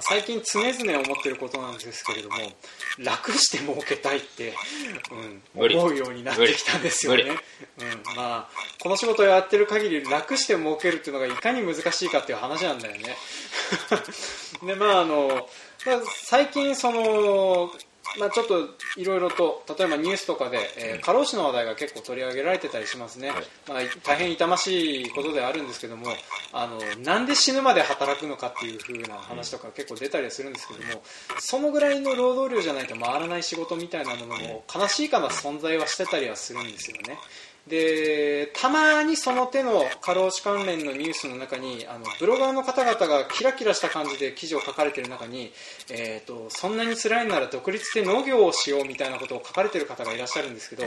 最近常々思ってることなんですけれども楽して儲けたいって、うん、思うようになってきたんですよね、うん、まあこの仕事をやってる限り楽して儲けるっていうのがいかに難しいかっていう話なんだよね。でまああの、まあ、最近そのまあ、ちょっといろいろと例えばニュースとかで、えー過労死の話題が結構取り上げられてたりしますね、はい。まあ、大変痛ましいことではあるんですけどもあのなんで死ぬまで働くのかっていう風な話とか結構出たりはするんですけどもそのぐらいの労働量じゃないと回らない仕事みたいなものも悲しいかな存在はしてたりはするんですよね。でたまにその手の過労死関連のニュースの中にあのブロガーの方々がキラキラした感じで記事を書かれている中に、えー、とそんなに辛いなら独立して農業をしようみたいなことを書かれている方がいらっしゃるんですけど、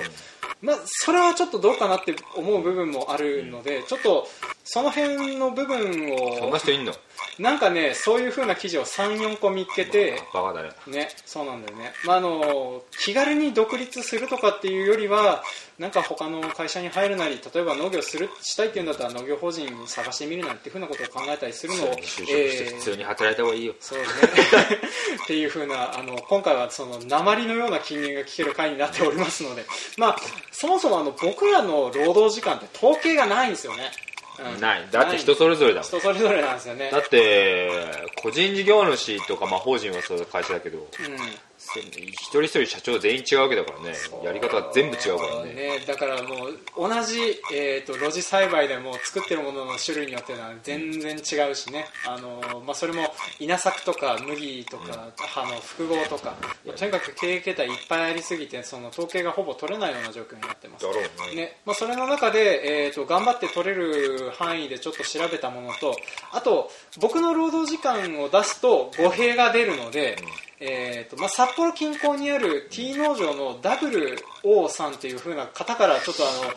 まあ、それはちょっとどうかなって思う部分もあるので、ちょっとその辺の部分そんをな人いんの？なんかねそういう風な記事を34個見つけて。バカだねね、そうなんだよね、まあ、あの気軽に独立するとかっていうよりはなんか他の会社に入るなり例えば農業するしたいっていうんだったら農業法人探してみるなりっていうふうなことを考えたりするのを、就職して普通に働いた方がいいよ、そうね。っていうふうなあの今回はその鉛のような金言が聞ける回になっておりますので、まあ、そもそもあの僕らの労働時間って統計がないんですよね、うん。ない。だって人それぞれだもん。人それぞれなんですよね。だって個人事業主とか、まあ、法人はそういう会社だけど。うん一人一人社長全員違うわけだからね。やり方が全部違うからね。ね。だからもう同じ、えー、と露地栽培でも作ってるものの種類によっては全然違うしね、あのまあ、それも稲作とか麦とか、あの複合とか。とにかく経営形態いっぱいありすぎてその統計がほぼ取れないような状況になってます。ね。ね。まあ、それの中で、えー、と頑張って取れる範囲でちょっと調べたものとあと僕の労働時間を出すと語弊が出るので、えーとまあ、札幌近郊にある T 農場の WO さんという風な方からちょっとあの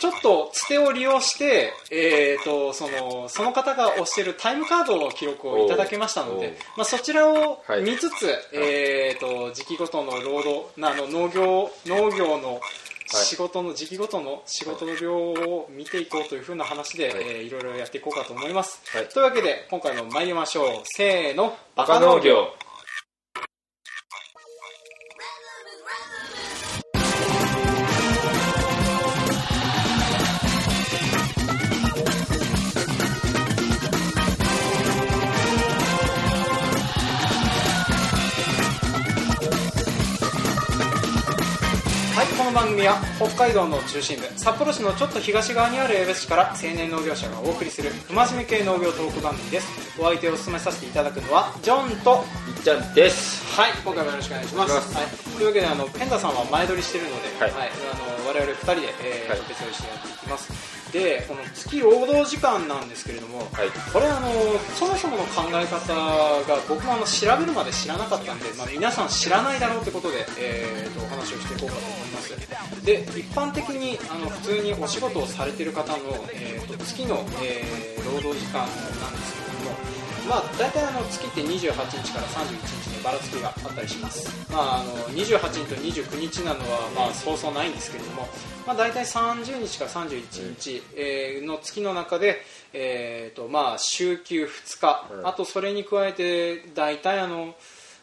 ちょっとつてを利用して、えー、とそのその方が押しているタイムカードの記録をいただきましたので、まあ、そちらをはい。見つつ、えー、と時期ごとの労働なあの農業農業の仕事の時期ごとの仕事の量を見ていこうというふうな話で、はい。いえーいろいろやっていこうかと思います、はい。というわけで今回も参りましょう。せーの。ババカ農業番組は北海道の中心部札幌市のちょっと東側にある江別市から青年農業者がお送りする不真面目系農業トーク番組です。お相手を務めさせていただくのはジョンといっちゃんです。はい今回もよろしくお願いします。はい、というわけであのペンダさんは前撮りしてるので、はい。あの我々2人で、えーはい。別撮りしてやっていきますでこの月労働時間なんですけれども、はい。これあのそもそもの考え方が僕もあの調べるまで知らなかったんで、まあ、皆さん知らないだろうってことで、えーとお話をしていこうかと思います。で一般的にあの普通にお仕事をされている方の、えーと月の、えー労働時間なんですけれどもまあ、大体あの月って28日から31日でばらつきがあったりします、まあ、あの28日と29日なのはまあそうそうないんですけれども、まあ、大体30日から31日、えーの月の中で、えーとまあ、週休2日、うん。あとそれに加えて大体あの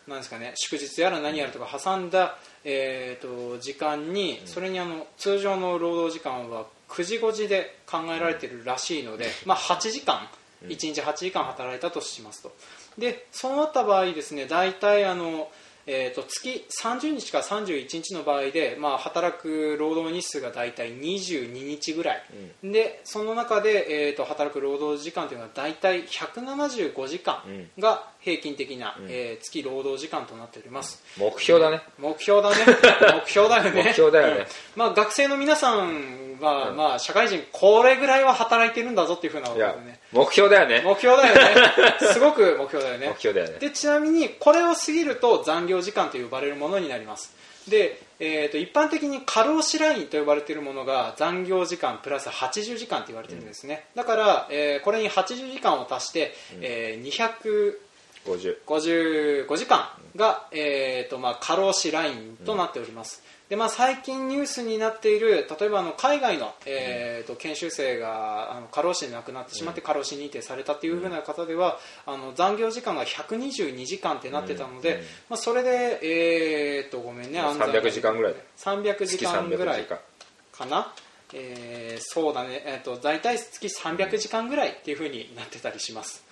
なんですかね、祝日やら何やらとか挟んだ、えー、と時間にそれにあの通常の労働時間は9時5時で考えられているらしいので、まあ、8時間1日8時間働いたとしますと。でそうなった場合ですね大体あの、えー、と月30日から31日の場合で、まあ、働く労働日数が大体22日ぐらい、でその中で、えー、と働く労働時間というのは大体175時間が平均的な、えー月労働時間となっております。目標だね。目標だね。目標だよね。目標だよね。うん。まあ、学生の皆さんは、うん。まあ、社会人これぐらいは働いてるんだぞっていうふうなね。目標だよね。目標だよね。すごく目標だよね。目標だよね。でちなみにこれを過ぎると残業時間と呼ばれるものになります。で、えー、と一般的に過労死ラインと呼ばれているものが残業時間プラス80時間と言われているんですね、だから、えーこれに80時間を足して、えー200 50 55時間が、えーとまあ、過労死ラインとなっております、で、まあ、最近ニュースになっている例えばあの海外の、えー、と研修生があの過労死で亡くなってしまって過労死認定されたというふうな方では、あの残業時間が122時間ってなってたので、まあ、それで、えー、とごめんね安300時間ぐらい。300時間ぐらい月300時間かな、えーそうだね、えー、と大体月300時間ぐらいっていうふうになってたりします、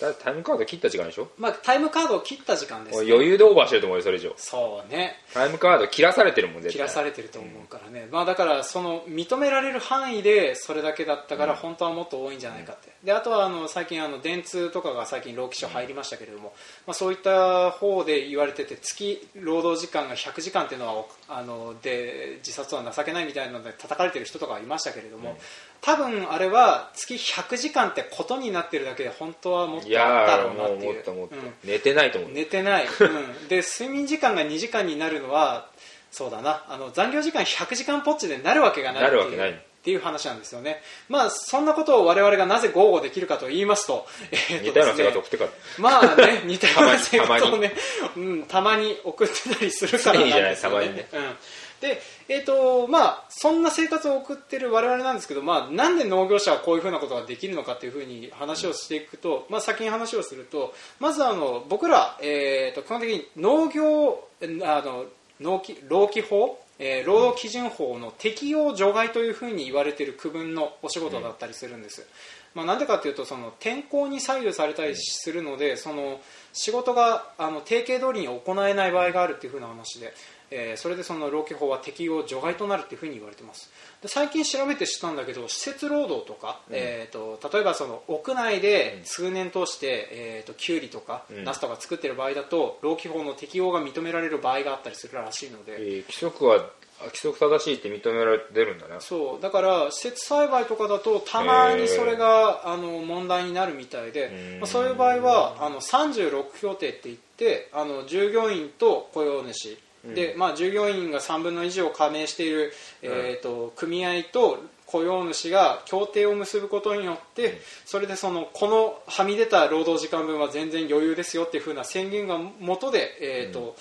だタイムカード切った時間でしょ？まあ、タイムカードを切った時間です、もう余裕でオーバーしてると思うよそれ以上。そうね。タイムカード切らされてるもん絶対。切らされてると思うからね、まあ、だからその認められる範囲でそれだけだったから本当はもっと多いんじゃないかって、であとはあの最近あの電通とかが最近労基署入りましたけれども、まあ、そういった方で言われてて月労働時間が100時間っていうのはあので自殺は情けないみたいなので叩かれてる人とかはいましたけれども、多分あれは月100時間ってことになってるだけで本当はもっといあったろうなっていう。うん。寝てないと思う。寝てない、うん、で睡眠時間が2時間になるのはそうだな。あの残業時間100時間ポッチでなるわけがないなるわけない。っていう話なんですよね、まあ、そんなことを我々がなぜ豪語できるかと言いますと, えーと似たような生ですね活送ってか。らまあね 似たような生活をねうん、たまに送ってたりするからなん常にじゃないですよたまにね。うん。でえーとまあ、そんな生活を送ってる我々なんですけど、まあ、なんで農業者はこういうふうなことができるのかというふうに話をしていくと、まあ、先に話をするとまずあの僕ら、えー、と基本的に農業あの農基労基法、えー労働基準法の適用除外というふうに言われている区分のお仕事だったりするんです。まあ、なんでかというとその天候に左右されたりするので、その仕事があの定型通りに行えない場合があるというふうな話で、えーそれでその労基法は適用除外となるというふうに言われています。で最近調べて知ったんだけど施設労働とか、えー、と例えばその屋内で数年通して、えー、とキュウリとか、うん。ナスとか作っている場合だと労基法の適用が認められる場合があったりするらしいので、えー規則はあ規則正しいって認められてるんだね。そう。だから施設栽培とかだとたまにそれが、あの問題になるみたいで、うん。まあ、そういう場合はあの36協定って言ってあの従業員と雇用主。で、まあ、従業員が3分の1を加盟している、えー、と組合と雇用主が協定を結ぶことによって、それでそのこのはみ出た労働時間分は全然余裕ですよっていうふうな宣言が元で、えーと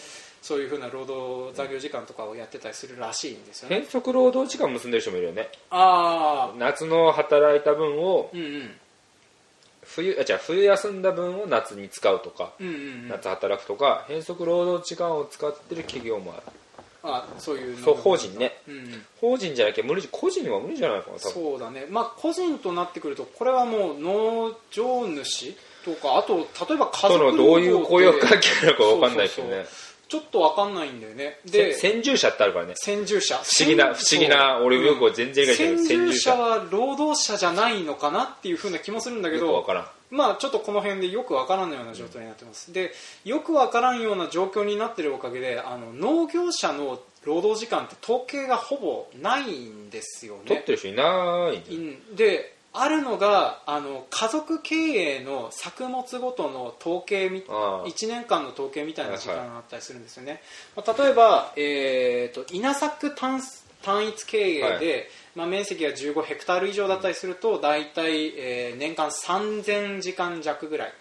そういうふうな労働残業時間とかをやってたりするらしいんですよね。変則労働時間結んでる人もいるよね。ああ。夏の働いた分をうんうん冬あじゃあ冬休んだ分を夏に使うとか、うんうんうん。夏働くとか変則労働時間を使ってる企業もある。あそういうのそう法人ね。うんうん。法人じゃなきゃ無理個人は無理じゃないかな多分。そうだね。まあ個人となってくるとこれはもう農場主とかあと例えば家そ族のどういう雇用関係なのか分かんないけどねちょっと分かんないんだよね。せで先住者ってあるからね。先住者。不思議な不思議な俺よく全然理解してない。先住先住者者は労働者じゃないのかなっていうふうな気もするんだけどよく分からん。まあちょっとこの辺でよくわからんような状態になってます、でよくわからんような状況になってるおかげであの農業者の労働時間って統計がほぼないんですよね。取ってる人いないであるのがあの家族経営の作物ごとの統計みああ。1年間の統計みたいな時間はいがあったりするんですよね、まあ、例えば、えー、と稲作単単一経営で、はい。まあ、面積が15ヘクタール以上だったりすると大体、えー年間3000時間弱ぐらい。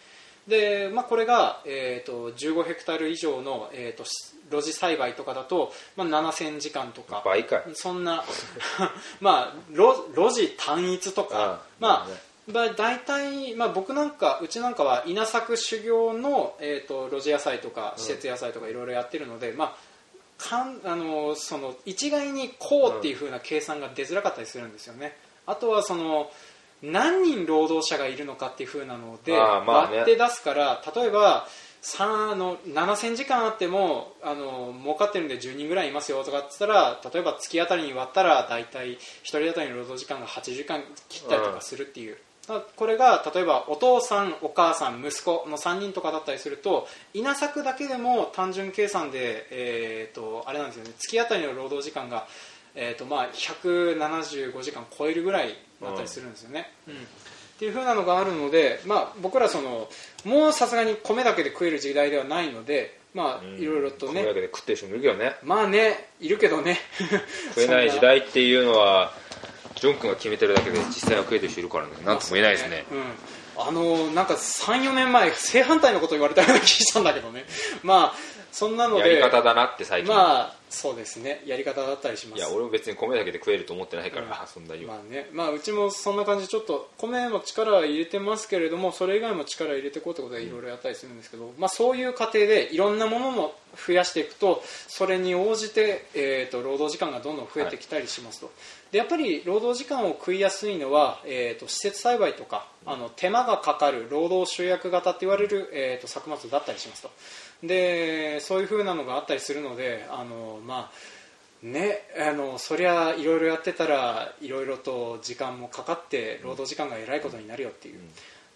で、まあ、これが、えー、と15ヘクタール以上の、えー、と露地栽培とかだと、まあ、7000時間とか。倍かい。そんな まあ路路地単一とかまあまあ、大体、まあ、僕なんかうちなんかは稲作修行の、えー、と路地野菜とか施設野菜とかいろいろやってるので、まあ、かんあのその一概にこうっていう風な計算が出づらかったりするんですよね。あとはその何人労働者がいるのかっていう風なので割って出すから例えばさあの7000時間あってもあの儲かってるんで10人ぐらいいますよとかって言ったら例えば月当たりに割ったら大体1人当たりの労働時間が8時間切ったりとかするっていう、これが例えばお父さんお母さん息子の3人とかだったりすると稲作だけでも単純計算で、えー、とあれなんですよね。月当たりの労働時間が、えーとまあ、175時間超えるぐらいだったりするんですよね。うん。っていう風なのがあるので、まあ、僕らそのもうさすがに米だけで食える時代ではないので、まあ、いろいろと米だねけで食ってる人もいるけどね。まあねいるけどね。食えない時代っていうのはジョン君が決めてるだけで実際は食えてる人いるからね。なんとも言えないですね。うん、あのなんか34年前正反対のこと言われたような気がしたんだけどね。まあそんなのやでり方だなって最近、まあそうですね。やり方だったりします。いや俺も別に米だけで食えると思ってないから、うんそんなには、まあね。まあ、うちもそんな感じでちょっと米も力は入れてますけれどもそれ以外も力入れていこうってことでいろいろやったりするんですけど、まあ、そういう過程でいろんなものも増やしていくとそれに応じて、えー、と労働時間がどんどん増えてきたりしますと、でやっぱり労働時間を食いやすいのは、えー、と施設栽培とかあの手間がかかる労働集約型って言われる、えー、と作物だったりしますとでそういう風なのがあったりするのであのまあね、あのそりゃいろいろやってたらいろいろと時間もかかって労働時間がえらいことになるよっていう、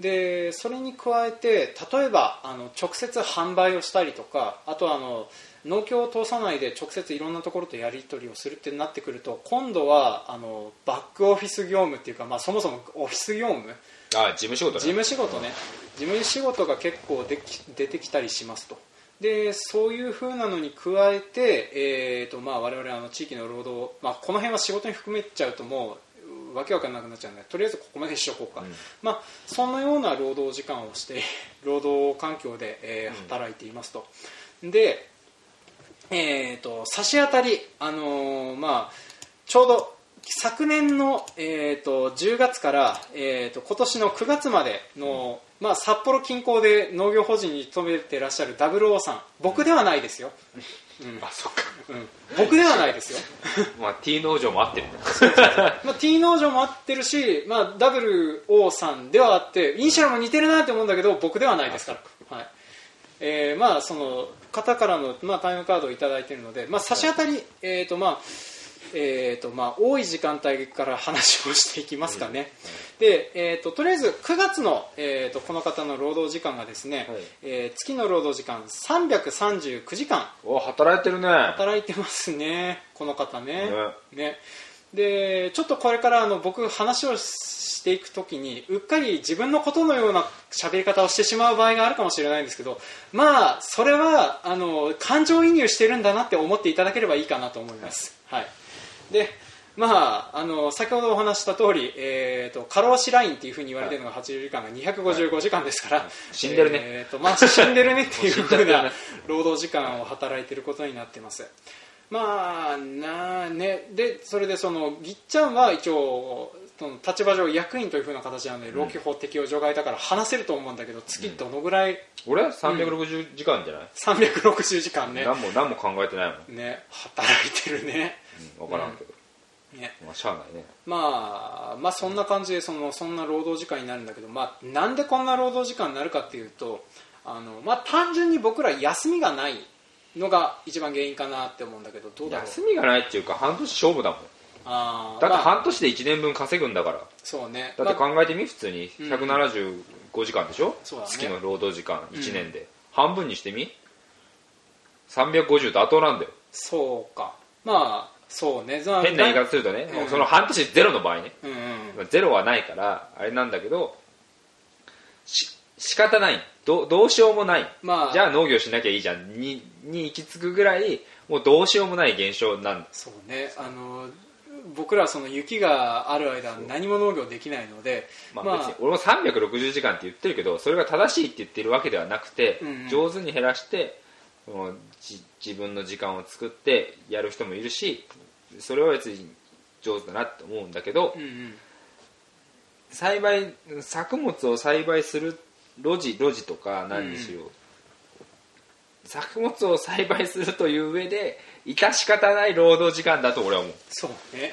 でそれに加えて例えばあの直接販売をしたりとかあとはあの農協を通さないで直接いろんなところとやり取りをするってなってくると今度はあのバックオフィス業務っていうか、まあ、そもそもオフィス業務あ事務仕事ね。事務仕事ね。事務仕事が結構でき出てきたりしますとでそういう風なのに加えて、えーとまあ、我々あの地域の労働、まあ、この辺は仕事に含めちゃうともうわけわかんなくなっちゃうのでとりあえずここまでしとこうか、うん。まあ、そのような労働時間をして 労働環境で、えー働いていますと。でえー、と差し当たり、あのーまあ、ちょうど昨年の、えー、と10月から、えー、と今年の9月までの、まあ、札幌近郊で農業法人に勤めていらっしゃる WO さん。僕ではないですよ、うん。あそっか。うん、僕ではないですよ、まあ T 農場も合ってるね。まあ、T 農場も合ってるし、まあ、WO さんではあってイニシャルも似てるなって思うんだけど僕ではないですから、はい。えーまあ、その方からの、まあ、タイムカードをいただいているので、まあ、差し当たり、えーとまあえーとまあ、多い時間帯から話をしていきますかね、でえー、ととりあえず9月の、えー、とこの方の労働時間がですね、はい。えー月の労働時間339時間。お働いてるね。働いてますねこの方ね。ねでちょっとこれからあの僕話をしていくときにうっかり自分のことのような喋り方をしてしまう場合があるかもしれないんですけどまあそれはあの感情移入してるんだなって思っていただければいいかなと思います、はい、でまあ、あの先ほどお話しした通り、えー、と過労死ラインっていうふうに言われてるのが80時間が255時間ですから、死んでるね。えーとまあ、死んでるねっていう ふうな労働時間を働いていることになってますまあなあね。でそれでそのぎっちゃんは一応その立場上役員というふうな形なので労基法適用除外だから話せると思うんだけど月どのぐらい俺？360時間じゃない、360時間ね。何も何も考えてないもん、ね。働いてるね。うん、分からんけど、ね。まあしゃあないね。まあ、まあそんな感じでそのそんな労働時間になるんだけど、まあ、なんでこんな労働時間になるかっていうとあの、まあ、単純に僕ら休みがないのが一番原因かなって思うんだけどどうだろう？休みがないっていうか半年勝負だもん。あーだってまあ半年で1年分稼ぐんだから。そうね。だってまあ考えてみ？普通に。うん。175時間でしょ、そうだね。月の労働時間1年で、半分にしてみ？350妥当なんだよ。そうか。まあそうね。ざ変な言い方するとね、うんもうその半年ゼロの場合ね、うん。うんまあゼロはないからあれなんだけどし仕方ない。どどうしようもない、まあ。じゃあ農業しなきゃいいじゃん。にに行き着くぐらいもうどうしようもない現象なん。だそうね。あの僕らはその雪がある間何も農業できないのでまあ別に俺も360時間って言ってるけどそれが正しいって言ってるわけではなくて、うんうん。上手に減らしてそのじ自分の時間を作ってやる人もいるしそれは別に上手だなって思うんだけどうんうん。栽培作物を栽培する路地路地とか何にしよう、作物を栽培するという上で致し方ない労働時間だと俺は思う。そうね。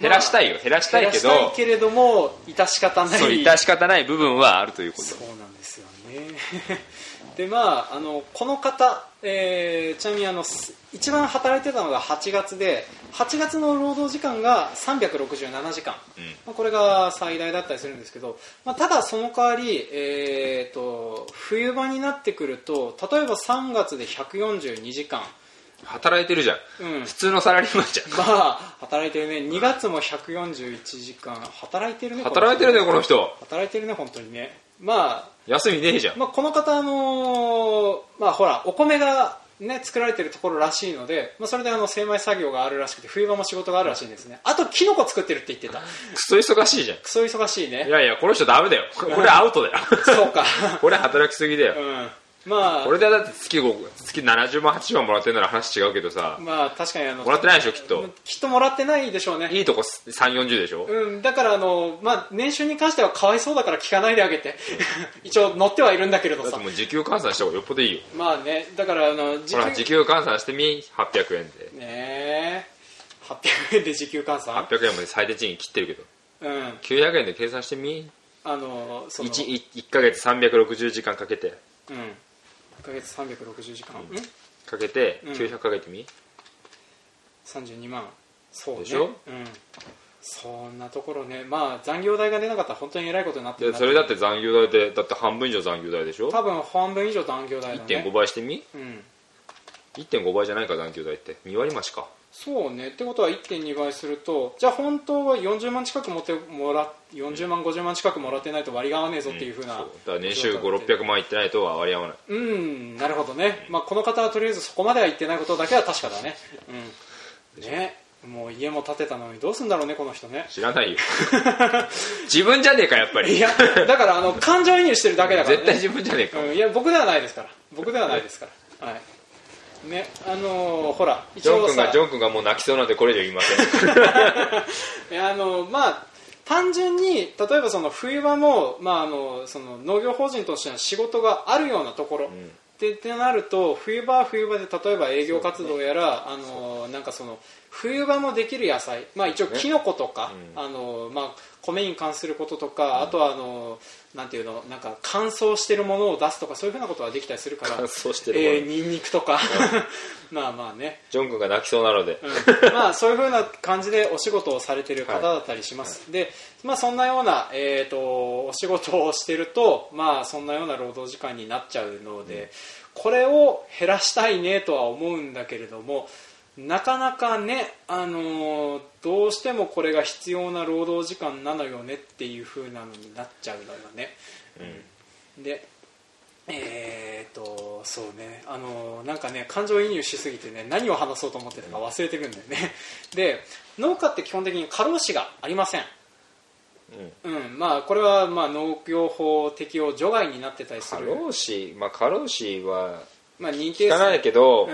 減らしたいよ。減らしたいけど、減らしたいけれども致し方ない。そう致し方ない部分はあるということ。そうなんですよね。でまああのこの方、えーちなみにあのす一番働いてたのが8月で8月の労働時間が367時間、うん。まあ、これが最大だったりするんですけど、まあ、ただその代わり、えー、と冬場になってくると例えば3月で142時間。働いてるじゃん。うん。普通のサラリーマンじゃん。まあ働いてるね。2月も141時間。働いてるね働いてるねこの人。働いてるね本当にね。まあ休みねえじゃん。まあ、この方、あのーまあ、ほらお米が、ね、作られてるところらしいので、まあ、それであの精米作業があるらしくて冬場も仕事があるらしいんですね。あとキノコ作ってるって言ってた。クソ忙しいじゃん。クソ忙しいね。いやいやこの人ダメだよ。これアウトだよ。そうか。これ働きすぎだよ。うんまあこれでだって月5月70万80万もらってるなら話違うけどさ。まあ確かにあのもらってないでしょきっと。きっともらってないでしょうね。いいとこ3 4 0でしょ？うん、だからあの、まあ、年収に関してはかわいそうだから聞かないであげて。一応乗ってはいるんだけれどさ。だってもう時給換算した方がよっぽどいいよ。まあねだからあの時ほら時給換算してみ800円で。ねえ。800円で時給換算？800円まで最低賃金切ってるけど。うん。900円で計算してみ。あのその。1, 1ヶ月360時間かけて。うん1ヶ月360時間、うん、かけてうん。900かけてみ、32万。そうね。でしょ？うん。そんなところね。まあ残業代が出なかったら本当に偉いことになってるそれだって残業代でだって半分以上残業代でしょ？多分半分以上残業代だね。1.5倍してみ？うん。1.5倍じゃないか残業代って。2割増しかそうね。ってことは1.2倍するとじゃあ本当は40万近く持ってもら40万50万近くもらってないと割りが合わねえぞっていうふうな、そう。だから年収5600万いってないと割り合わない。うん。なるほどね、まあ、この方はとりあえずそこまでは言ってないことだけは確かだね。うん。ね。もう家も建てたのにどうすんだろうねこの人ね。知らないよ。自分じゃねえかやっぱり。いやだからあの感情移入してるだけだからね。絶対自分じゃねえか、うん、いや僕ではないですから。僕ではないですから。はいねあのーほら一ジョン君がジョン君がもう泣きそうなんでこれ以上言いません。あのまあ単純に例えばその冬場も、まあ、あのその農業法人としての仕事があるようなところ、でってなると冬場は冬場で例えば営業活動やら、あのなんかその冬場もできる野菜、まあ、一応キノコとか、あのまあ、米に関することとか、あとはあのなんていうのなんか乾燥してるものを出すとかそういうふうなことはできたりするから乾燥してるもの。えーニンニクとか。まあまあね。ジョン君が泣きそうなので、うん。まあそういう風な感じでお仕事をされてる方だったりします、で、まあ、そんなような、えー、とお仕事をしてると、まあ、そんなような労働時間になっちゃうので、これを減らしたいねとは思うんだけれどもなかなかね、あのーどうしてもこれが必要な労働時間なのよねっていう風なのになっちゃうのよね、でえー、とそうね。あのなんかね感情移入しすぎてね何を話そうと思ってたか忘れてるんだよね。で農家って基本的に過労死がありません。うん。まあこれはまあ農業法適用除外になってたりする。過労死？まあ過労死はまあ認定聞かないけど、うう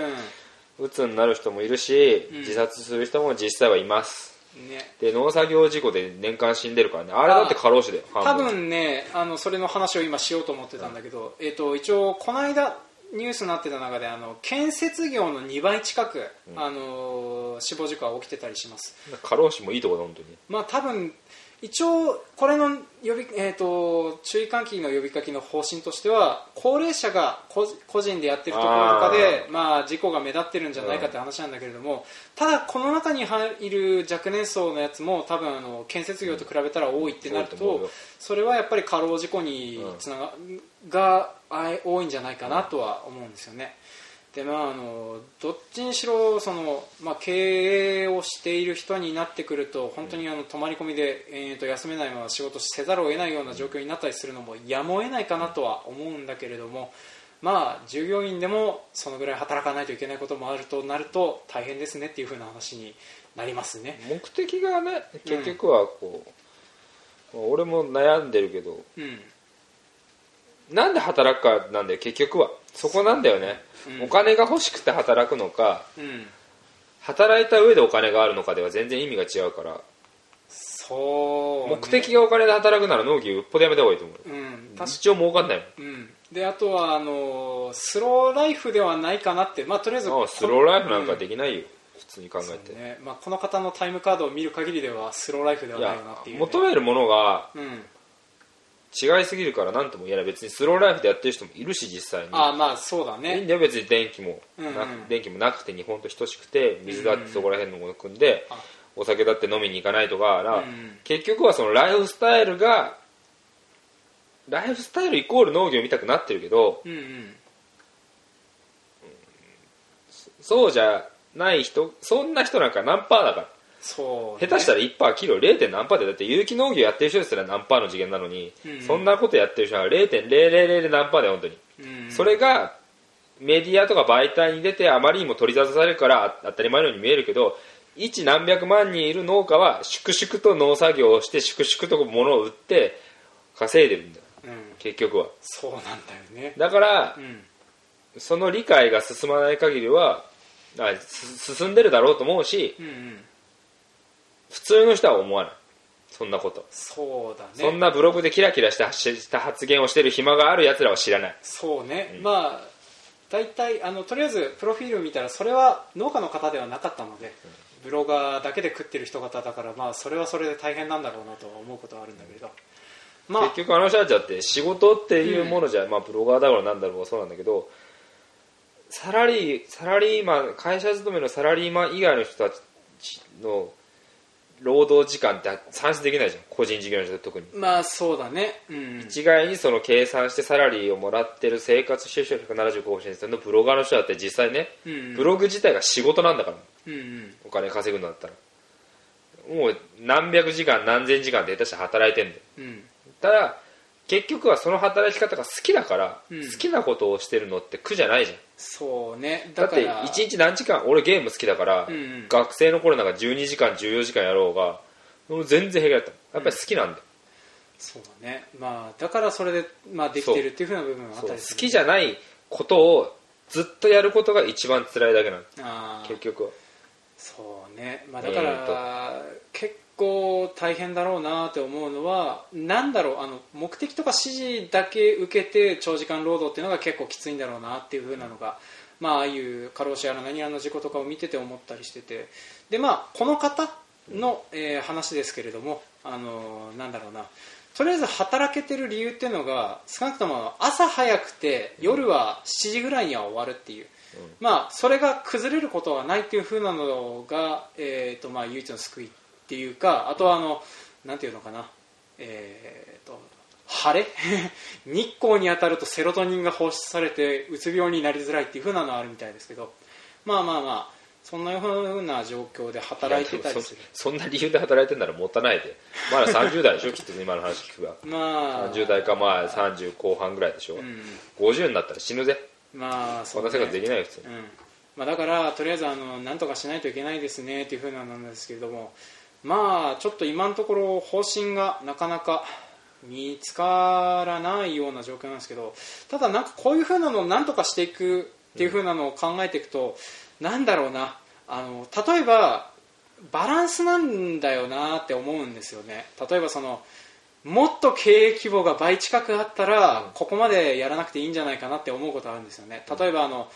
つになる人もいるし、うん。自殺する人も実際はいます。んね。で農作業事故で年間死んでるからね。あれだって過労死だよ多半分。分ねあのそれの話を今しようと思ってたんだけど、えー、と一応この間ニュースになってた中であの建設業の2倍近く、あの死亡事故は起きてたりします。過労死もいいとこだ本当にまあ多分一応これの呼び、えー、と注意喚起の呼びかけの方針としては高齢者が個個人でやってるところとかでまあ、事故が目立ってるんじゃないかって話なんだけれども、ただこの中に入る若年層のやつも多分あの建設業と比べたら多いってなるとうよ。それはやっぱり過労事故につなが,、があい多いんじゃないかなとは思うんですよね。でまあ、あのどっちにしろその、まあ、経営をしている人になってくると本当にあの泊まり込みで、えー、と休めないまま仕事せざるを得ないような状況になったりするのもやむを得ないかなとは思うんだけれども、まあ、従業員でもそのぐらい働かないといけないこともあるとなると大変ですねっていう風な話になりますね。目的がね結局はこう、俺も悩んでるけどうんなんで働くかなんだよ結局は。そこなんだよね、うん。お金が欲しくて働くのかうん、働いた上でお金があるのかでは全然意味が違うから、そうね、目的がお金で働くなら農業よっぽどやめた方がいいと思う。うん、確一応儲かんないうん、であとはあのスローライフではないかなって、まあ、とりあえずスローライフなんかできないよ、普通に考えて、ね。まあ、この方のタイムカードを見る限りではスローライフではいないなっていう、ね、求めるものがうん、違いすぎるから何とも言えない。別にスローライフでやってる人もいるし実際に。ああまあそうだいいんねだよ別に電気も。なく、うんうん。電気もなくて日本と等しくて水だってそこら辺のもの組んで、あお酒だって飲みに行かないとかな、うん結局はそのライフスタイルがライフスタイルイコール農業見たくなってるけどうんうん。そうじゃない人そんな人なんか何パーだからそう、ね、下手したら1パーキロ 0. 何パーでだって有機農業やってる人ですら何パーの次元なのに、うん。そんなことやってる人は0.000で何パーだよ本当に、うん、それがメディアとか媒体に出てあまりにも取り沙汰されるからあ当たり前のように見えるけど一何百万人いる農家は粛々と農作業をして粛々と物を売って稼いでるんだよ。うん、結局は。そうなんだよね。だからうん。その理解が進まない限りは進んでるだろうと思うしうんうん普通の人は思わない。そんなこと、そうだね。そんなブログでキラキラしたした発言をしてる暇があるやつらは知らない。そうね、うん。まあ大体あのとりあえずプロフィール見たらそれは農家の方ではなかったので、ブロガーだけで食ってる人方だからまあそれはそれで大変なんだろうなとは思うことはあるんだけれど。まあ結局あの人たちだって仕事っていうものじゃ、まあブロガーだろうなんだろうそうなんだけどサラリーサラリーマン会社勤めのサラリーマン以外の人たちの労働時間って算出できないじゃん。個人事業主は特に。まあそうだね。うん。一概にその計算してサラリーをもらってる生活収支175%のブロガーの人だって実際ねうん。うんブログ自体が仕事なんだから。うんうん。お金稼ぐんだったら。もう何百時間何千時間って下手して働いてんだよ。うん。ただ結局はその働き方が好きだから、うん。好きなことをしてるのって苦じゃないじゃん。そうね。だってだから1日何時間俺ゲーム好きだから、うんうん。学生の頃なんか12時間14時間やろうがもう全然平気だった。やっぱり好きなんだよ、そうだね。まあだからそれで、まあ、できてるっていうふうな部分はあっそう。たり好きじゃないことをずっとやることが一番辛いだけなのあー。結局は。そうね、まあ、だから、え結構大変だろうなって思うのはなんだろうあの目的とか指示だけ受けて長時間労働っていうのが結構きついんだろうなっていう風なのが、まあああいう過労死やら何やらの事故とかを見てて思ったりしててでまあこの方の、えー話ですけれどもあのなんだろうなとりあえず働けてる理由っていうのが少なくとも朝早くて夜は7時ぐらいには終わるっていう、まあ、それが崩れることはないっていう風なのが、えーとまあ、唯一の救いっていうかあとはあのなんていうのかな、えーと晴れ？日光に当たるとセロトニンが放出されてうつ病になりづらいっていう風なのはあるみたいですけど。まあまあまあそんなような状況で働いてたりする。そ そんな理由で働いてんならもったいないで。まだ30代でしょ？きっと今の話聞くばまあ。30代かまあ30後半ぐらいでしょ、うん。50になったら死ぬぜ。まあそんな生活できないよ普通に。うん。まあ、だからとりあえずあのなんとかしないといけないですねっていうふうなのなんですけれどもまあちょっと今のところ方針がなかなか見つからないような状況なんですけどただなんかこういうふうなのをなんとかしていくっていうふうなのを考えていくと、なんだろうなあの例えばバランスなんだよなって思うんですよね。例えばそのもっと経営規模が倍近くあったら、ここまでやらなくていいんじゃないかなって思うことあるんですよね。例えばあの、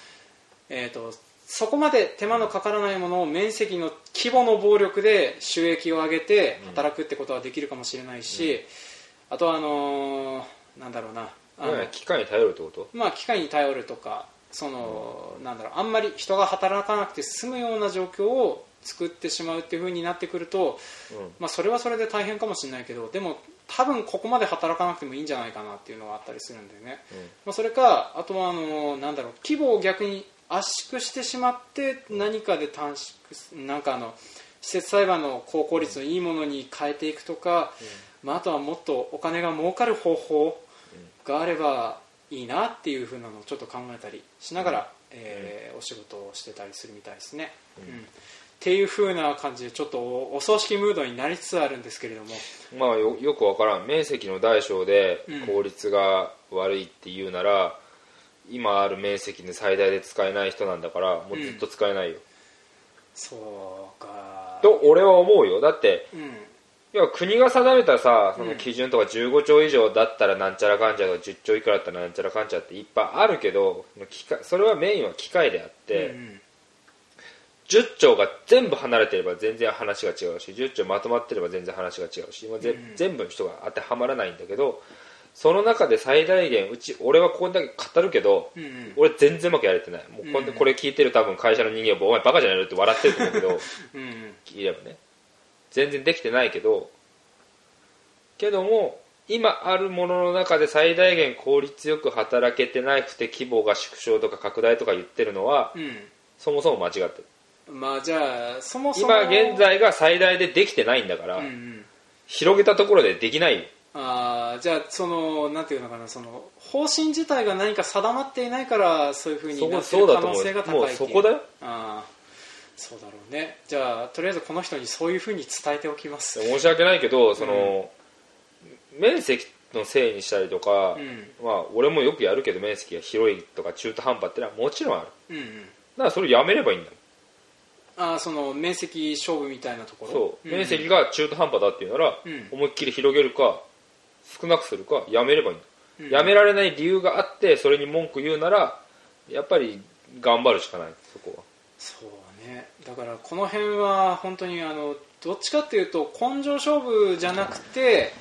えー、とそこまで手間のかからないものを面積の規模の暴力で収益を上げて働くってことはできるかもしれないし、あとはあのーなんだろうな。あの、ね機械に頼るってこと？まあ、機械に頼るとかその、なんだろうあんまり人が働かなくて済むような状況を作ってしまうっていう風になってくると、うん。まあ、それはそれで大変かもしれないけどでも多分ここまで働かなくてもいいんじゃないかなっていうのがあったりするんだよね、まあ、それかあとはあのなんだろう規模を逆に圧縮してしまって何かで短縮すなんかあの施設裁判の高効率のいいものに変えていくとか、まあ、あとはもっとお金が儲かる方法があればいいなっていう風なのをちょっと考えたりしながら、えーお仕事をしてたりするみたいですね、うん。っていう風な感じでちょっとおお葬式ムードになりつつあるんですけれども。まあよよくわからん。面積の大小でうん。効率が悪いっていうなら、今ある面積で最大で使えない人なんだからもうずっと使えないよ、そうか。と俺は思うよ。だってうん。要は国が定めたさそうん。の基準とか15兆以上だったらなんちゃらかんちゃらとか10兆以下だったらなんちゃらかんちゃらっていっぱいあるけど機械それはメインは機械であって、うん10兆が全部離れてれば全然話が違うし10兆まとまってれば全然話が違うし、まあぜうん。全部の人が当てはまらないんだけどその中で最大限うち俺はここだけ語るけど、うんうん。俺全然うまくやれてない。もうこんうんこれ聞いてる多分会社の人間はお前バカじゃないのって笑ってると思うけど うんいればね。全然できてないけどけども今あるものの中で最大限効率よく働けてなくて規模が縮小とか拡大とか言ってるのはうそもそも間違ってる。んまあじゃあそもそも。今現在が最大でできてないんだから、うんうん。広げたところでできないよあーじゃあそのなんていうのかなその方針自体が何か定まっていないからそういうふうになってる可能性が高いそこだよ。あーそうだろうね。じゃあとりあえずこの人にそういうふうに伝えておきます。申し訳ないけどその、面積のせいにしたりとか、うん。まあ俺もよくやるけど面積が広いとか中途半端ってのはもちろんある。うんうん。だからそれやめればいいんだもん。あーその面積勝負みたいなところ？そう、ん。面積が中途半端だっていうなら、うん。思いっきり広げるか少なくするかやめればいいんだ、うん。やめられない理由があってそれに文句言うならやっぱり頑張るしかないそこは。そうね。だからこの辺は本当にあのどっちかっていうと根性勝負じゃなくて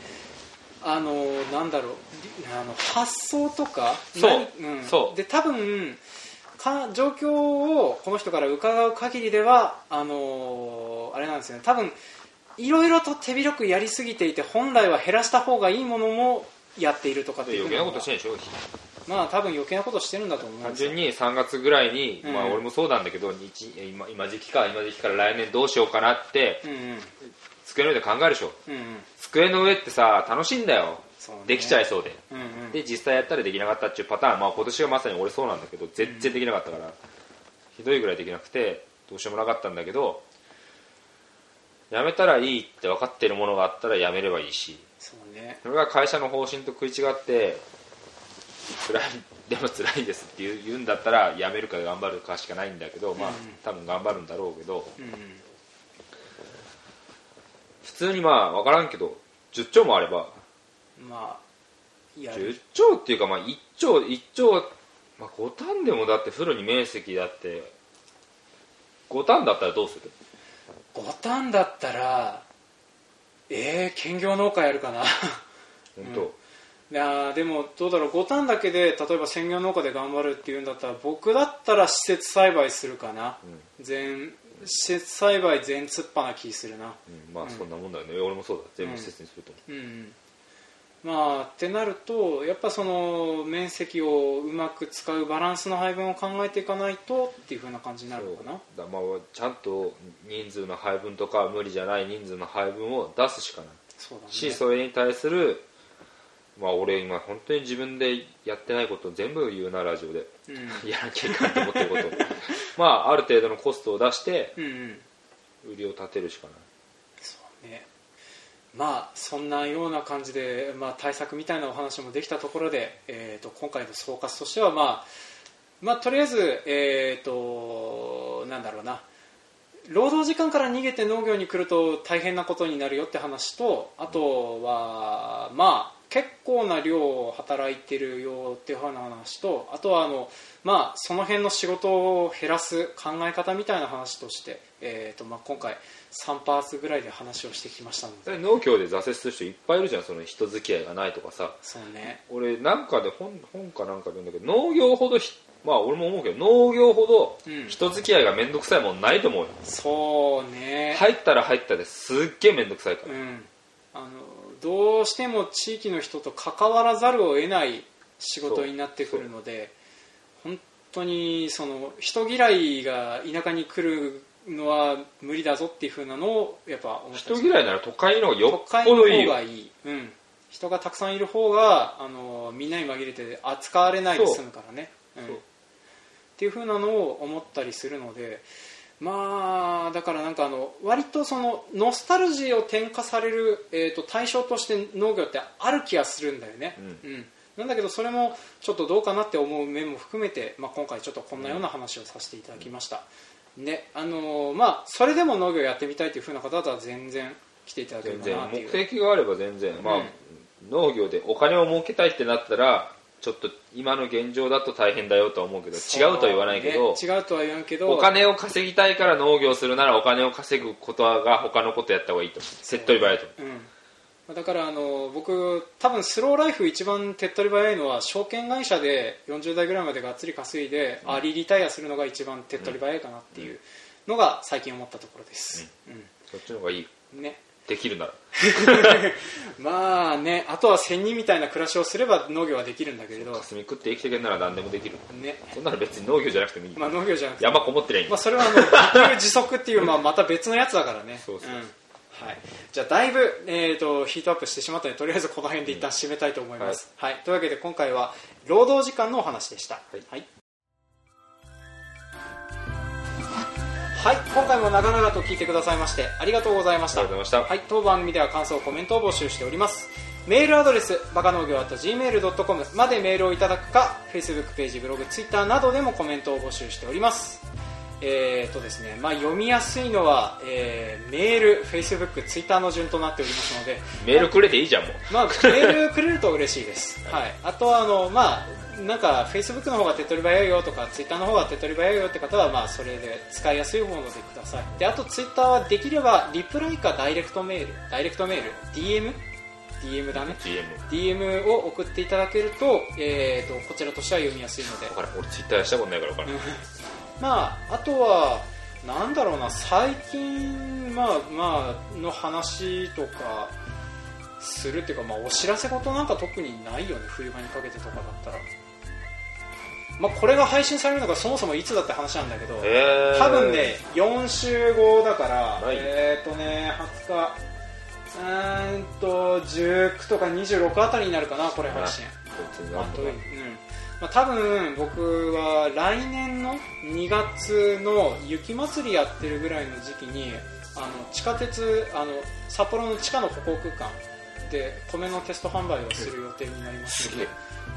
あのなんだろうりあの発想とかそう。何ん、そう。で多分か状況をこの人から伺う限りではあのあれなんですよね。多分いろいろと手広くやりすぎていて本来は減らした方がいいものもやっているとかっていう余計なことししてんでしょまあ多分余計なことしてるんだと思う。すよ単純に3月ぐらいに、うん。まあ俺もそうなんだけど日今今時期か今時期から来年どうしようかなってうんうん。机の上で考えるでしょ。うんうん。机の上ってさ楽しいんだよ。ね。できちゃいそうで。うんうん。で実際やったらできなかったっていうパターン、まあ、今年はまさに俺そうなんだけど全然できなかったから、ひどいぐらいできなくてどうしようもなかったんだけどやめたらいいって分かってるものがあったらやめればいいし。そうね。それが会社の方針と食い違って辛い でも辛いですって言うんだったらやめるか頑張るかしかないんだけど、まあうん多分頑張るんだろうけど。うん。普通にまあ分からんけど10兆もあれば。まあや。る10兆っていうかまあ1兆1兆、まあ、5単でもだって風呂に面積だって5単だったらどうする？五反だったらえー、兼業農家やるかな。本当、いやーでもどうだろう。五反だけで例えば専業農家で頑張るっていうんだったら僕だったら施設栽培するかな、全施設栽培全突っぱな気するな。うん。まあそんなもんだよね、俺もそうだ。全部施設にすると思うん。うんまあってなるとやっぱその面積をうまく使うバランスの配分を考えていかないとっていう風な感じになるのかな。だまあちゃんと人数の配分とか無理じゃない人数の配分を出すしかない。そうだね。しそれに対するまあ俺今本当に自分でやってないことを全部言うなラジオで。うん。やらなきゃいけないと思ってること。まあある程度のコストを出してうんうん。売りを立てるしかないまあそんなような感じで、まあ、対策みたいなお話もできたところで、えー、と今回の総括としては、まあ、まあとりあえず、えー、となんだろうな。労働時間から逃げて農業に来ると大変なことになるよって話とあとはまあ結構な量を働いてるよっていうふうな話とあとはあの、まあ、その辺の仕事を減らす考え方みたいな話として、えーとまあ、今回3パーツぐらいで話をしてきましたので。で農協で挫折する人いっぱいいるじゃんその人付き合いがないとかさ。そうね。俺なんかで本本かなんかで言うんだけど農業ほどひまあ俺も思うけど農業ほどうん。人付き合いが面倒くさいもんないと思うよ、そうね。入ったら入ったですっげえ面倒くさいから、うん、あのどうしても地域の人と関わらざるを得ない仕事になってくるので本当にその人嫌いが田舎に来るのは無理だぞっていう風なのをやっぱ思人嫌いなら都会の方がよっぽどいいよがいい、うん、人がたくさんいる方があのみんなに紛れて扱われないで済むからね、うん、っていう風なのを思ったりするのでまあだからなんかあの割とそのノスタルジーを転化される、えー、と対象として農業ってある気がするんだよね、うん。なんだけどそれもちょっとどうかなって思う面も含めて、まあ、今回ちょっとこんなような話をさせていただきました、ねあのーまあ、それでも農業やってみたいという風な方は全然来ていただけれ全然目ばなっていう。的があれば全然、まあ農業でお金を儲けたいってなったらちょっと今の現状だと大変だよとは思うけど違うとは言わないけど、違うとは言わんけどお金を稼ぎたいから農業するならお金を稼ぐことが他のことやった方がいいと。手っ取り早いと。思ううん、だからあの僕多分スローライフ一番手っ取り早いのは証券会社で40代ぐらいまでがっつり稼いで、アーリーリタイアするのが一番手っ取り早いかなっていうのが最近思ったところです、そっちの方がいいうん。ねできるなら。まあねあとは仙人みたいな暮らしをすれば農業はできるんだけれど。霞食って生きていけるなら何でもできる。ね。そんなの別に農業じゃなくてもいい、まあ農業じゃなくて。山こもってりゃいいまあ、それはあの自給自足っていう、まあ、また別のやつだからね。そうそうう。ん。はい、じゃあだいぶ、えー、とヒートアップしてしまったのでとりあえずこの辺で一旦締めたいと思います、はい。というわけで今回は労働時間のお話でした。はい。はいはい今回も長々と聞いてくださいましてありがとうございました。ありがとうございました。はい、当番組では感想コメントを募集しております。メールアドレスバカ農業 .gmail.com までメールをいただくか Facebook ページブログ Twitter などでもコメントを募集しておりますえーとですねまあ、読みやすいのは、えーメール、Facebook、Twitter の順となっておりますので、メールくれていいじゃんもう。まあ、メールくれると嬉しいです、はい、あとはあの、まあ、なんか Facebook の方が手っ取り早いよとか Twitter の方が手っ取り早いよって方は、まあ、それで使いやすい方のでください。であと Twitter はできればリプライかダイレクトメールダイレクトメール DM? DM だね GM DM を送っていただけると,、えー、とこちらとしては読みやすいので。俺ツイッターしたことないから分からん まあ、あとは、なんだろうな、最近、まあ、まあ、の話とか、するっていうか、まあ、お知らせ事なんか特にないよね、冬場にかけてとかだったら。まあ、これが配信されるのがそもそもいつだって話なんだけど、へー多分ね、4週後だから、はいえっ、とね、20日、うーんと、19とか26あたりになるかな、これ配信。まあ遠いうんまあ、多分僕は来年の2月の雪まつりやってるぐらいの時期にあの地下鉄あの札幌の地下の歩行空間で米のテスト販売をする予定になりますすげえ。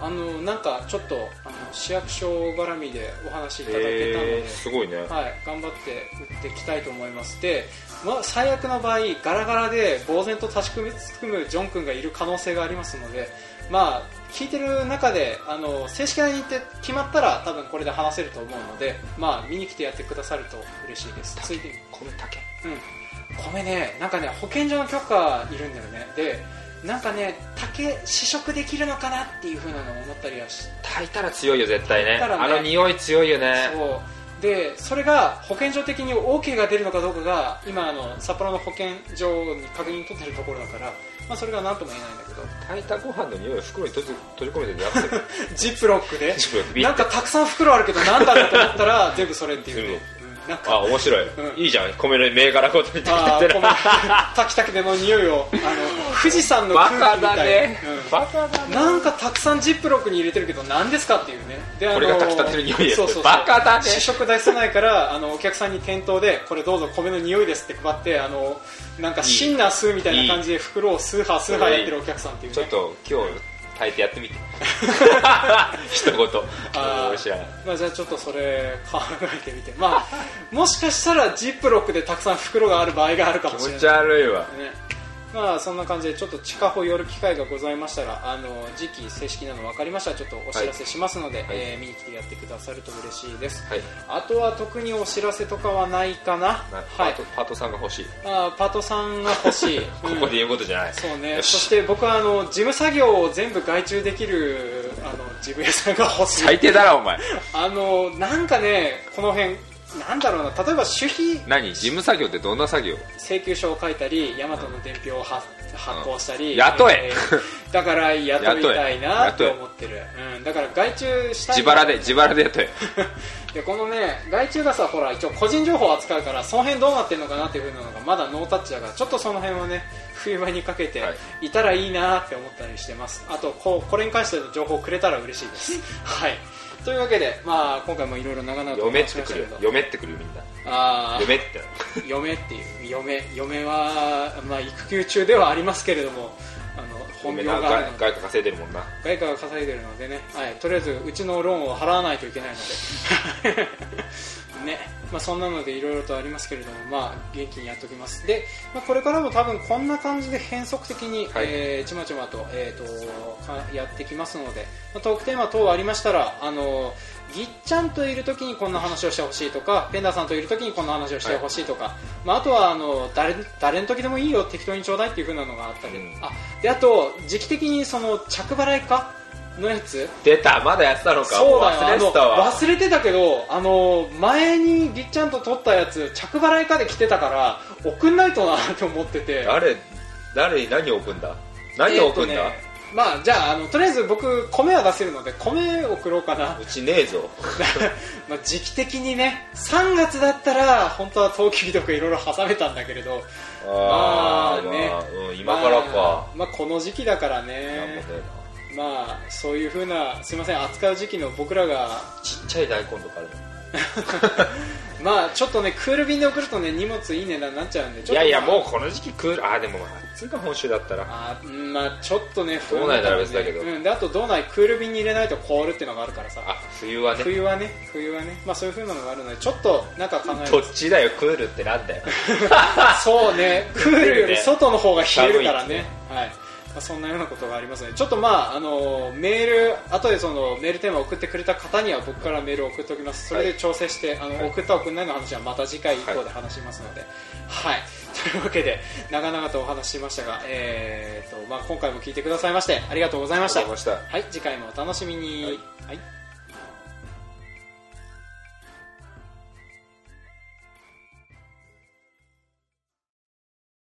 あのなんかちょっとあの市役所絡みでお話いただけたので、えー、すごいね、はい、頑張って打っていきたいと思います。で、まあ、最悪の場合ガラガラで呆然と立ち組むジョン君がいる可能性がありますので、まあ、聞いてる中であの正式な日程決まったら多分これで話せると思うので、まあ、見に来てやってくださると嬉しいです。ついでに。米竹。うん、米ね、なんかね、保健所の許可いるんだよね。で、なんかね、竹試食できるのかなっていう風なのを思ったりはし炊いたら強いよ絶対ね。ね。あの匂い強いよね。そう。でそれが保健所的に OK が出るのかどうかが今あの札幌の保健所に確認取ってるところだから、まあ、それが何とも言えないんだけど。炊いたご飯の匂いを袋に閉じ閉じ込めて出してるジップロックでジップロックなんかたくさん袋あるけど何だろうと思ったら全部それっていうね、あか面白い、うん。いいじゃん。米の銘柄ごとに炊いてる。米。炊きたくての匂いをあの富士山のバ空気みたい。カだね、うん。バカだね。なんかたくさんジップロックに入れてるけど何ですかっていうね。でこれが炊きたての匂いです。そうそうバカだね。試食出せないからあのお客さんに店頭でこれどうぞ米の匂いですって配ってあのなんかシンナー吸うみたいな感じで袋をスーハースーハーやってるお客さんっていうね。ちょっと今日炊いてやってみて。一言。あ知らないまあ、じゃあちょっとそれ考えてみて。まあもしかしたらジップロックでたくさん袋がある場合があるかもしれない。気持ち悪いわ。ねまあそんな感じでちょっと地下歩寄る機会がございましたらあの時期正式なの分かりましたらちょっとお知らせしますので、はい。えー見に来てやってくださると嬉しいです、はい。あとは特にお知らせとかはないかな？はい。パートパートさんが欲しい。あーパートさんが欲しい、ここで言うことじゃない、そうね。そして僕はあの事務作業を全部外注できるあの事務屋さんが欲しい。最低だなお前。あのなんかねこの辺なんだろうな例えば守秘何？事務作業ってどんな作業？請求書を書いたり大和の伝票を発発行したり、雇え。ーだから雇いたいなって雇え思ってる、うん、だから外注したい自腹で自腹で やってでこのね外注がさほら一応個人情報を扱うからその辺どうなってるのかなっていうのがまだノータッチだからちょっとその辺はね冬場にかけてはい。いたらいいなって思ったりしてます。あとこうこれに関しての情報をくれたら嬉しいです。はいというわけで、まあ、今回もいろいろ長々と嫁ってくるよ嫁ってくるよみんな。あー。嫁って。嫁っていう嫁嫁は、まあ、育休中ではありますけれどもあの本業があるので。外貨稼いでるもんな。外貨が稼いでるのでね、はい、とりあえずうちのローンを払わないといけないのでねまあ、そんなのでいろいろとありますけれども、まあ、元気にやっておきます。で、まあ、これからも多分こんな感じで変則的に、はい。えーちまちまと,、えー、とかやってきますので、まあ、トークテーマ等ありましたらあのぎっちゃんといる時にこんな話をしてほしいとかペンダーさんといる時にこんな話をしてほしいとか、まあ、あとはあの誰誰の時でもいいよ適当にちょうだいっていう風なのがあったり、うん。あであと時期的にその着払い化のやつ？出たまだやってたのか。そうだ忘れてたわ。忘れてたけどあの前にぎっちゃんと撮ったやつ着払いかで来てたから送んないとなと思ってて。誰誰に何を置くんだ？何を置くんだ、えーとねまあじゃああのとりあえず僕米は出せるので米送ろうかな。うちねえぞ。まあ時期的にね3月だったら本当は冬季日とかいろいろ挟めたんだけれど。あーまあね。まあうん、今からか、まあ、まあこの時期だからねまあそういうふうなすいません扱う時期の僕らがなちっちゃい大根とかある。の まあちょっとねクール便で送るとね荷物いい値段になっちゃうんでちょっといやいやまあもうこの時期クールあでもまあ暑いか本州だったら。あまあちょっとね道内なら別だけど。うん、で。あと道内クール便に入れないと凍るっていうのがあるからさ。あ冬はね。冬はね冬はね。まあそういう風なのがあるのでちょっと中考えどるっちだよクールってなんだよ。そうねクールより外の方が冷えるから寒いね。はい。まあそんなようなことがありますね。ちょっとまああのメール後でそのメールテーマを送ってくれた方には僕からメールを送っておきます。それで調整して、あの送った送らないの話はまた次回以降で話しますので。はい、というわけで長々とお話ししましたが、えーとまあ、今回も聞いてくださいましてありがとうございました。ありがとうございました。はい次回もお楽しみに、はい